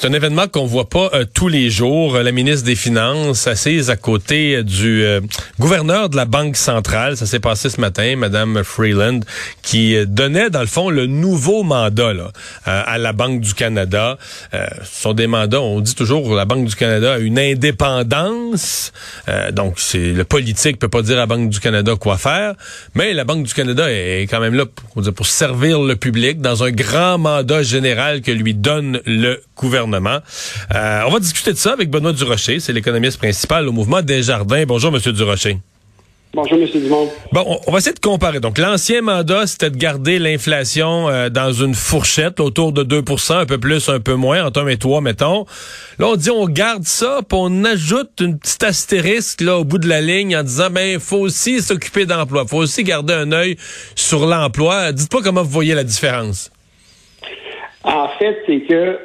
C'est un événement qu'on voit pas euh, tous les jours. La ministre des Finances assise à côté du euh, gouverneur de la Banque centrale. Ça s'est passé ce matin, Madame Freeland, qui euh, donnait dans le fond le nouveau mandat là, à la Banque du Canada. ce sont des mandats, on dit toujours, la Banque du Canada a une indépendance. donc, c'est le politique peut pas dire à la Banque du Canada quoi faire, mais la Banque du Canada est quand même là pour, pour servir le public dans un grand mandat général que lui donne le gouvernement. Euh, on va discuter de ça avec Benoît Durocher, c'est l'économiste principal au mouvement Desjardins. Bonjour, Monsieur Durocher. Bonjour, M. Dumont. Bon, on va essayer de comparer. Donc, l'ancien mandat, c'était de garder l'inflation euh, dans une fourchette autour de 2% un peu plus, un peu moins, entre 1 et 3, mettons. Là, on dit on garde ça, puis on ajoute une petite astérisque là au bout de la ligne en disant, ben, il faut aussi s'occuper d'emploi, faut aussi garder un œil sur l'emploi. Dites-moi comment vous voyez la différence. En fait, c'est que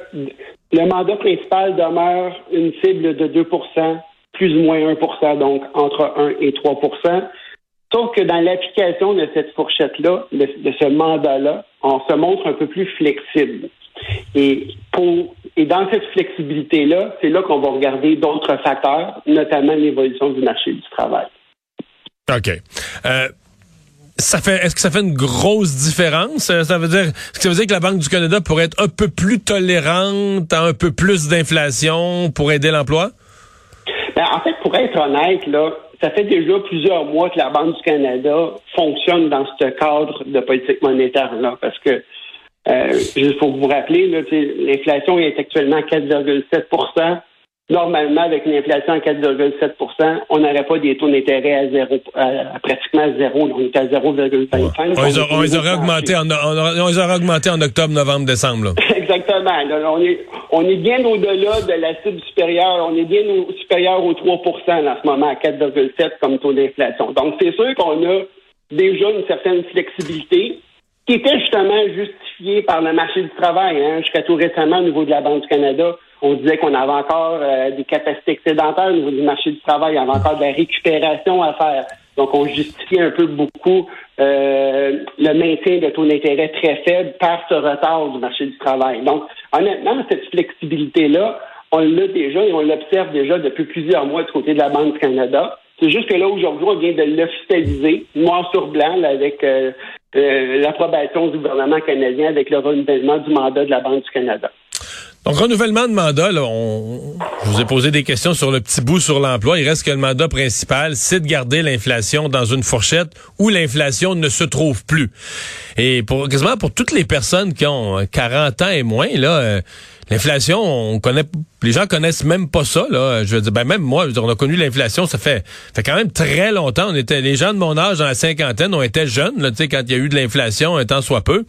le mandat principal demeure une cible de 2% plus ou moins 1 donc entre 1 et 3% Sauf que dans l'application de cette fourchette-là, de, ce mandat-là, on se montre un peu plus flexible. Et, dans cette flexibilité-là, c'est là, qu'on va regarder d'autres facteurs, notamment l'évolution du marché du travail. OK. Euh, ça fait, est-ce que ça fait une grosse différence? Euh, ça veut dire, est-ce que ça veut dire que la Banque du Canada pourrait être un peu plus tolérante à un peu plus d'inflation pour aider l'emploi? Ben, en fait, pour être honnête, là, ça fait déjà plusieurs mois que la Banque du Canada fonctionne dans ce cadre de politique monétaire-là, parce que euh, il faut vous rappeler, l'inflation est actuellement à 4,7 Normalement, avec une inflation à 4,7% on n'aurait pas des taux d'intérêt à zéro, à, pratiquement zéro. On est à 0,25. On, les aurait augmentés en, augmentés en octobre, novembre, décembre. Exactement. on, est, on est bien au-delà de la cible supérieure. On est bien au, supérieur aux 3% en ce moment, à 4,7 comme taux d'inflation. Donc, c'est sûr qu'on a déjà une certaine flexibilité qui était justement justifiée par le marché du travail. Hein, jusqu'à tout récemment, au niveau de la Banque du Canada, on disait qu'on avait encore euh, des capacités excédentaires au niveau du marché du travail, il y avait encore de la récupération à faire. Donc, on justifie un peu beaucoup euh, le maintien de taux d'intérêt très faible par ce retard du marché du travail. Donc, honnêtement, cette flexibilité-là, on l'a déjà et on l'observe déjà depuis plusieurs mois du côté de la Banque du Canada. C'est juste que là, aujourd'hui, on vient de l'officialiser, noir sur blanc, avec euh, l'approbation du gouvernement canadien avec le renouvellement du mandat de la Banque du Canada. Donc, renouvellement de mandat, là, on, je vous ai posé des questions sur le petit bout sur l'emploi. Il reste que le mandat principal, c'est de garder l'inflation dans une fourchette où l'inflation ne se trouve plus. Et pour quasiment pour toutes les personnes qui ont 40 ans et moins, là, euh, l'inflation, on connaît, les gens connaissent même pas ça. Là. Je veux dire, ben même moi, on a connu l'inflation, ça fait, fait quand même très longtemps. On était, les gens de mon âge dans la cinquantaine, on était jeunes, là, quand il y a eu de l'inflation, un temps soit peu.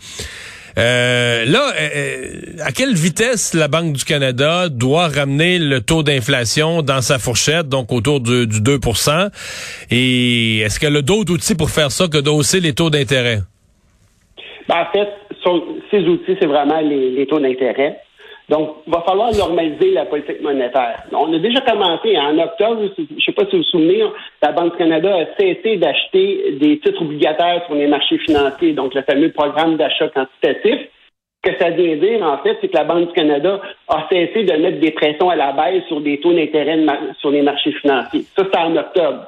Euh, là, euh, euh, à quelle vitesse la Banque du Canada doit ramener le taux d'inflation dans sa fourchette, donc autour du, 2% Et est-ce qu'elle a d'autres outils pour faire ça que d'hausser les taux d'intérêt? Ben, en fait, ces outils, c'est vraiment les taux d'intérêt. Donc, il va falloir normaliser la politique monétaire. On a déjà commencé en octobre, je ne sais pas si vous vous souvenez, la Banque du Canada a cessé d'acheter des titres obligataires sur les marchés financiers, donc le fameux programme d'achat quantitatif. Ce que ça vient dire, en fait, c'est que la Banque du Canada a cessé de mettre des pressions à la baisse sur des taux d'intérêt sur les marchés financiers. Ça, c'est en octobre.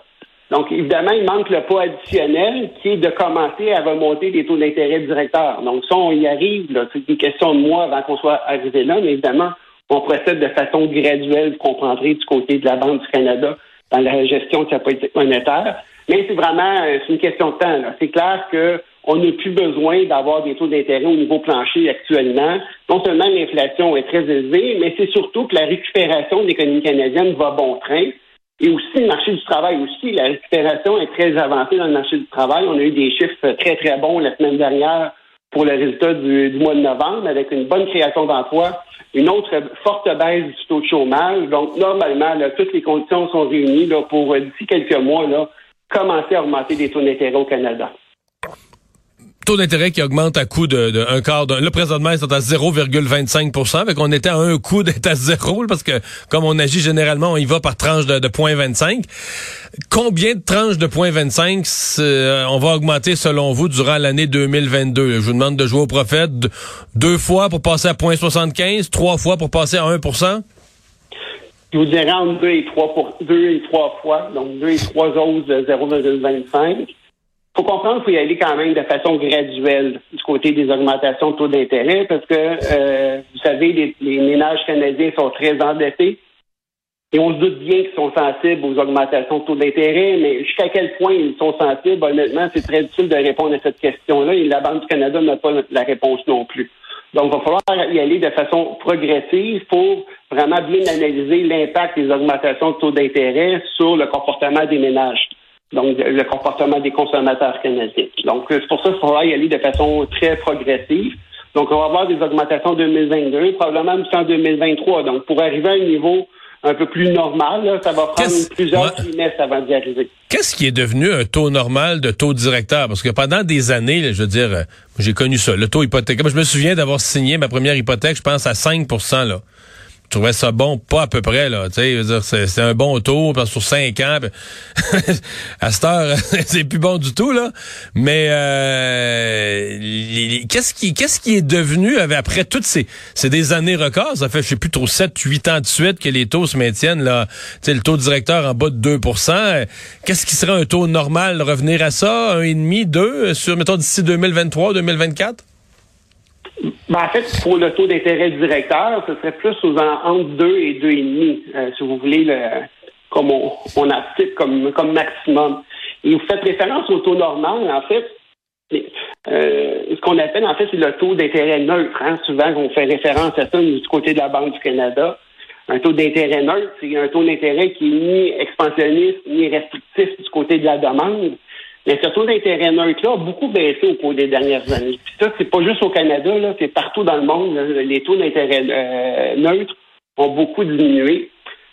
Donc, évidemment, il manque le pas additionnel qui est de commencer à remonter des taux d'intérêt directeurs. Donc, ça, on y arrive. C'est une question de mois avant qu'on soit arrivé là, mais évidemment, on procède de façon graduelle, vous comprendrez, du côté de la Banque du Canada dans la gestion de sa politique monétaire. Mais c'est vraiment euh, une question de temps. C'est clair qu'on n'a plus besoin d'avoir des taux d'intérêt au niveau plancher actuellement. Non seulement l'inflation est très élevée, mais c'est surtout que la récupération de l'économie canadienne va bon train. Et aussi, le marché du travail aussi, la récupération est très avancée dans le marché du travail. On a eu des chiffres très, très bons la semaine dernière pour le résultat du, mois de novembre, avec une bonne création d'emplois, une autre forte baisse du taux de chômage. Donc, normalement, toutes les conditions sont réunies là, pour, d'ici quelques mois, là, commencer à augmenter les taux d'intérêt au Canada. Taux d'intérêt qui augmente à coût de, de un quart d'un. Là, présentement, ils sont à 0,25 Fait qu'on était à un coup d'être à zéro, parce que comme on agit généralement, on y va par tranche de, de 0,25. Combien de tranches de 0,25 euh, on va augmenter selon vous durant l'année 2022? Je vous demande de jouer au prophète deux fois pour passer à 0,75, trois fois pour passer à 1% je vous dirais entre deux et trois deux et trois fois, donc deux et trois autres de 0,25 faut comprendre qu'il faut y aller quand même de façon graduelle du côté des augmentations de taux d'intérêt parce que, euh, vous savez, les, ménages canadiens sont très endettés et on se doute bien qu'ils sont sensibles aux augmentations de taux d'intérêt, mais jusqu'à quel point ils sont sensibles, honnêtement, c'est très difficile de répondre à cette question-là et la Banque du Canada n'a pas la réponse non plus. Donc, il va falloir y aller de façon progressive pour vraiment bien analyser l'impact des augmentations de taux d'intérêt sur le comportement des ménages donc le comportement des consommateurs canadiens. Donc, c'est pour ça qu'il faudra y aller de façon très progressive. Donc, on va avoir des augmentations en 2022, probablement en 2023. Donc, pour arriver à un niveau un peu plus normal, ça va prendre plusieurs trimestres avant d'y arriver. Qu'est-ce qui est devenu un taux normal de taux directeur? Parce que pendant des années, je veux dire, euh, j'ai connu ça, le taux hypothécaire. Je me souviens d'avoir signé ma première hypothèque, je pense, à 5 là trouvais ça bon, pas à peu près, là. C'est un bon taux, parce sur cinq ans. à cette heure, c'est plus bon du tout, là. Mais euh, qu'est-ce qui qu'est-ce qui est devenu après toutes ces c'est des années records, ça fait je sais plus trop 7 8 ans de suite que les taux se maintiennent là, tu le taux directeur en bas de 2% Qu'est-ce qui serait un taux normal revenir à ça, un et demi, deux sur mettons d'ici 2023, 2024 ben, en fait, pour le taux d'intérêt directeur, ce serait plus aux entre 2 et 2,5, euh, si vous voulez, le, comme on, on a comme, comme maximum. Et vous faites référence au taux normal, en fait. Euh, ce qu'on appelle, en fait, c'est le taux d'intérêt neutre. Hein. Souvent, on fait référence à ça du côté de la Banque du Canada. Un taux d'intérêt neutre, c'est un taux d'intérêt qui est ni expansionniste ni restrictif du côté de la demande. Mais ce taux d'intérêt neutre-là a beaucoup baissé au cours des dernières années. Puis ça, c'est pas juste au Canada, là, c'est partout dans le monde. Les taux d'intérêt euh, neutres ont beaucoup diminué,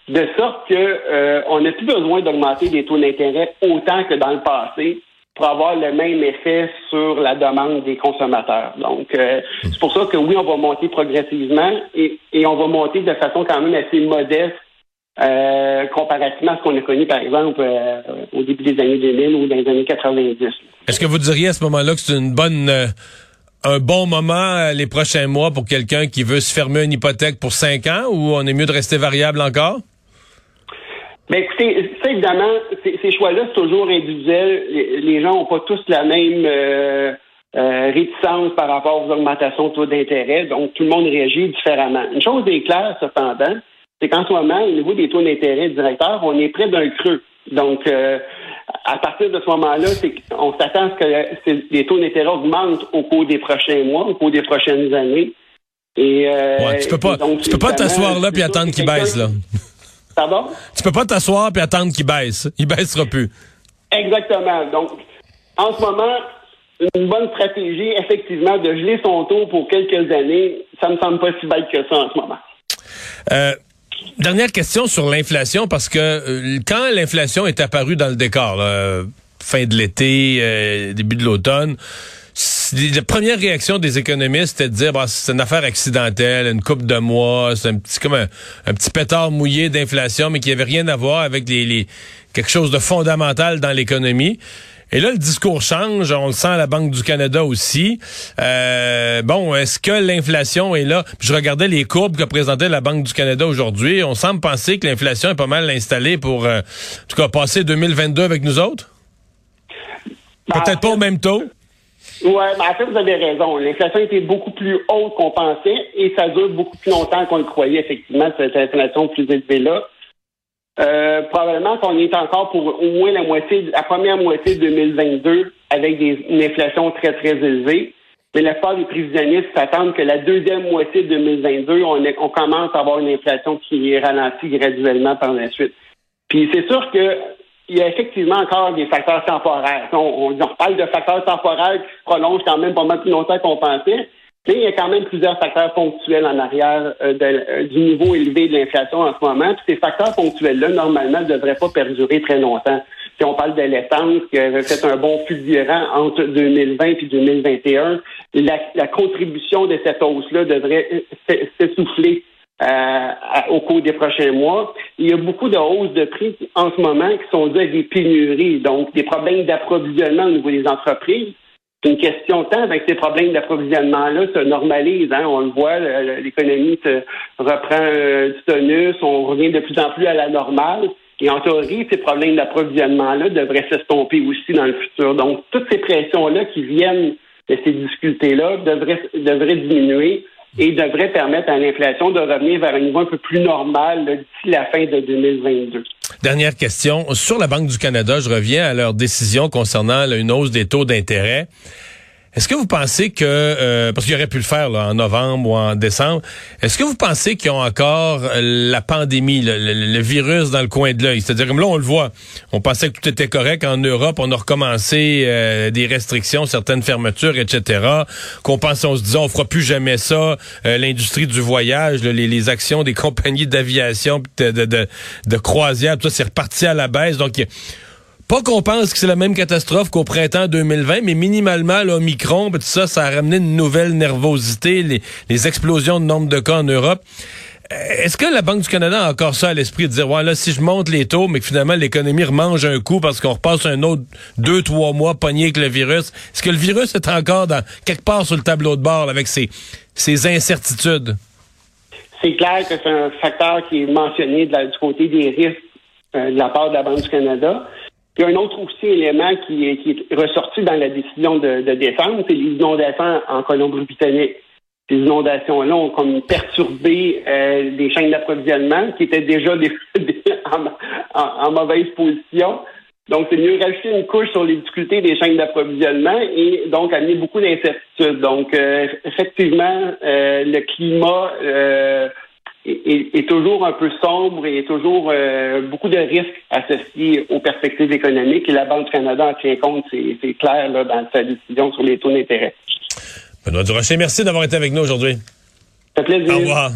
de sorte que euh, on n'a plus besoin d'augmenter les taux d'intérêt autant que dans le passé pour avoir le même effet sur la demande des consommateurs. Donc, euh, c'est pour ça que oui, on va monter progressivement et, et on va monter de façon quand même assez modeste euh, comparativement à ce qu'on a connu, par exemple, euh, au début des années 2000 ou dans les années 90. Est-ce que vous diriez à ce moment-là que c'est une bonne, euh, un bon moment les prochains mois pour quelqu'un qui veut se fermer une hypothèque pour cinq ans ou on est mieux de rester variable encore? Ben, écoutez, ça, évidemment, ces choix-là, c'est toujours individuel. Les, gens n'ont pas tous la même réticence par rapport aux augmentations de taux d'intérêt, donc tout le monde réagit différemment. Une chose est claire, cependant, c'est qu'en ce moment, au niveau des taux d'intérêt directeurs, on est près d'un creux. Donc, euh, à partir de ce moment-là, on s'attend à ce que les taux d'intérêt augmentent au cours des prochains mois, au cours des prochaines années. Et, euh, tu peux pas, tu peux pas t'asseoir là puis attendre qu'il baisse là. Pardon? Tu peux pas t'asseoir puis attendre qu'il baisse. Il baissera plus. Exactement. Donc, en ce moment, une bonne stratégie, effectivement, de geler son taux pour quelques années, ça me semble pas si bête que ça en ce moment. Euh, Dernière question sur l'inflation, parce que euh, quand l'inflation est apparue dans le décor, fin de l'été, euh, début de l'automne, la première réaction des économistes était de dire bah, c'est une affaire accidentelle, une coupe de mois, c'est un petit comme un, petit pétard mouillé d'inflation, mais qui avait rien à voir avec les quelque chose de fondamental dans l'économie. Et là, le discours change. On le sent à la Banque du Canada aussi. Euh, bon, est-ce que l'inflation est là? je regardais les courbes que présentait la Banque du Canada aujourd'hui. On semble penser que l'inflation est pas mal installée pour, euh, en tout cas, passer 2022 avec nous autres. Ben, Peut-être pas au même taux. Oui, mais en fait, vous avez raison. L'inflation était beaucoup plus haute qu'on pensait et ça dure beaucoup plus longtemps qu'on le croyait, effectivement, cette inflation plus élevée-là. Euh, probablement qu'on est encore pour au moins la moitié, la première moitié de 2022 avec des, une inflation très, très élevée. Mais la part des prévisionnistes s'attendent que la deuxième moitié de 2022, on, on commence à avoir une inflation qui est ralentie graduellement par la suite. Puis c'est sûr que il y a effectivement encore des facteurs temporaires. On, on, parle de facteurs temporaires qui se prolongent quand même pas mal plus longtemps qu'on pensait, il y a quand même plusieurs facteurs ponctuels en arrière euh, euh, du niveau élevé de l'inflation en ce moment. Puis ces facteurs ponctuels-là, normalement, ne devraient pas perdurer très longtemps. Si on parle de l'essence qui avait fait un bon fulgurant entre 2020 et 2021, la, la contribution de cette hausse-là devrait s'essouffler euh, au cours des prochains mois. Il y a beaucoup de hausses de prix en ce moment qui sont dues à des pénuries, donc des problèmes d'approvisionnement au niveau des entreprises. C'est une question de temps avec ces problèmes d'approvisionnement-là se normalisent. Hein. On le voit, l'économie reprend euh, du tonus, on revient de plus en plus à la normale. Et en théorie, ces problèmes d'approvisionnement-là devraient s'estomper aussi dans le futur. Donc, toutes ces pressions-là qui viennent de ces difficultés-là devraient diminuer et devraient permettre à l'inflation de revenir vers un niveau un peu plus normal d'ici la fin de 2022. Dernière question. Sur la Banque du Canada, je reviens à leur décision concernant une hausse des taux d'intérêt. Est-ce que vous pensez que, euh, parce qu'il aurait pu le faire là, en novembre ou en décembre, est-ce que vous pensez qu'ils ont encore la pandémie, le, virus dans le coin de l'œil? C'est-à-dire, comme là, on le voit, on pensait que tout était correct en Europe, on a recommencé euh, des restrictions, certaines fermetures, etc., qu'on pensait, on se disait, on fera plus jamais ça, euh, l'industrie du voyage, les, actions des compagnies d'aviation, de, de croisière, tout ça, c'est reparti à la baisse. Donc, pas qu'on pense que c'est la même catastrophe qu'au printemps 2020, mais minimalement, l'Omicron, tout ça, ça a ramené une nouvelle nervosité, les, explosions de nombre de cas en Europe. Euh, est-ce que la Banque du Canada a encore ça à l'esprit de dire, ouais, là, si je monte les taux, mais que finalement l'économie remange un coup parce qu'on repasse un autre deux, trois mois pogné avec le virus, est-ce que le virus est encore dans quelque part sur le tableau de bord avec ses, ses incertitudes? C'est clair que c'est un facteur qui est mentionné du côté des risques euh, de la part de la Banque du Canada. A un autre aussi élément qui est, ressorti dans la décision de, de c'est les inondations en Colombie-Britannique. Ces inondations-là ont comme perturbé euh, des chaînes d'approvisionnement qui étaient déjà des, en, mauvaise position. Donc, c'est mieux rajouter une couche sur les difficultés des chaînes d'approvisionnement et donc amener beaucoup d'incertitudes. Donc, euh, effectivement, euh, le climat est, toujours un peu sombre et toujours euh, beaucoup de risques associés aux perspectives économiques. Et la Banque du Canada en tient compte, c'est clair là, dans sa décision sur les taux d'intérêt. Benoît Durocher, merci d'avoir été avec nous aujourd'hui. Ça fait plaisir. Au revoir.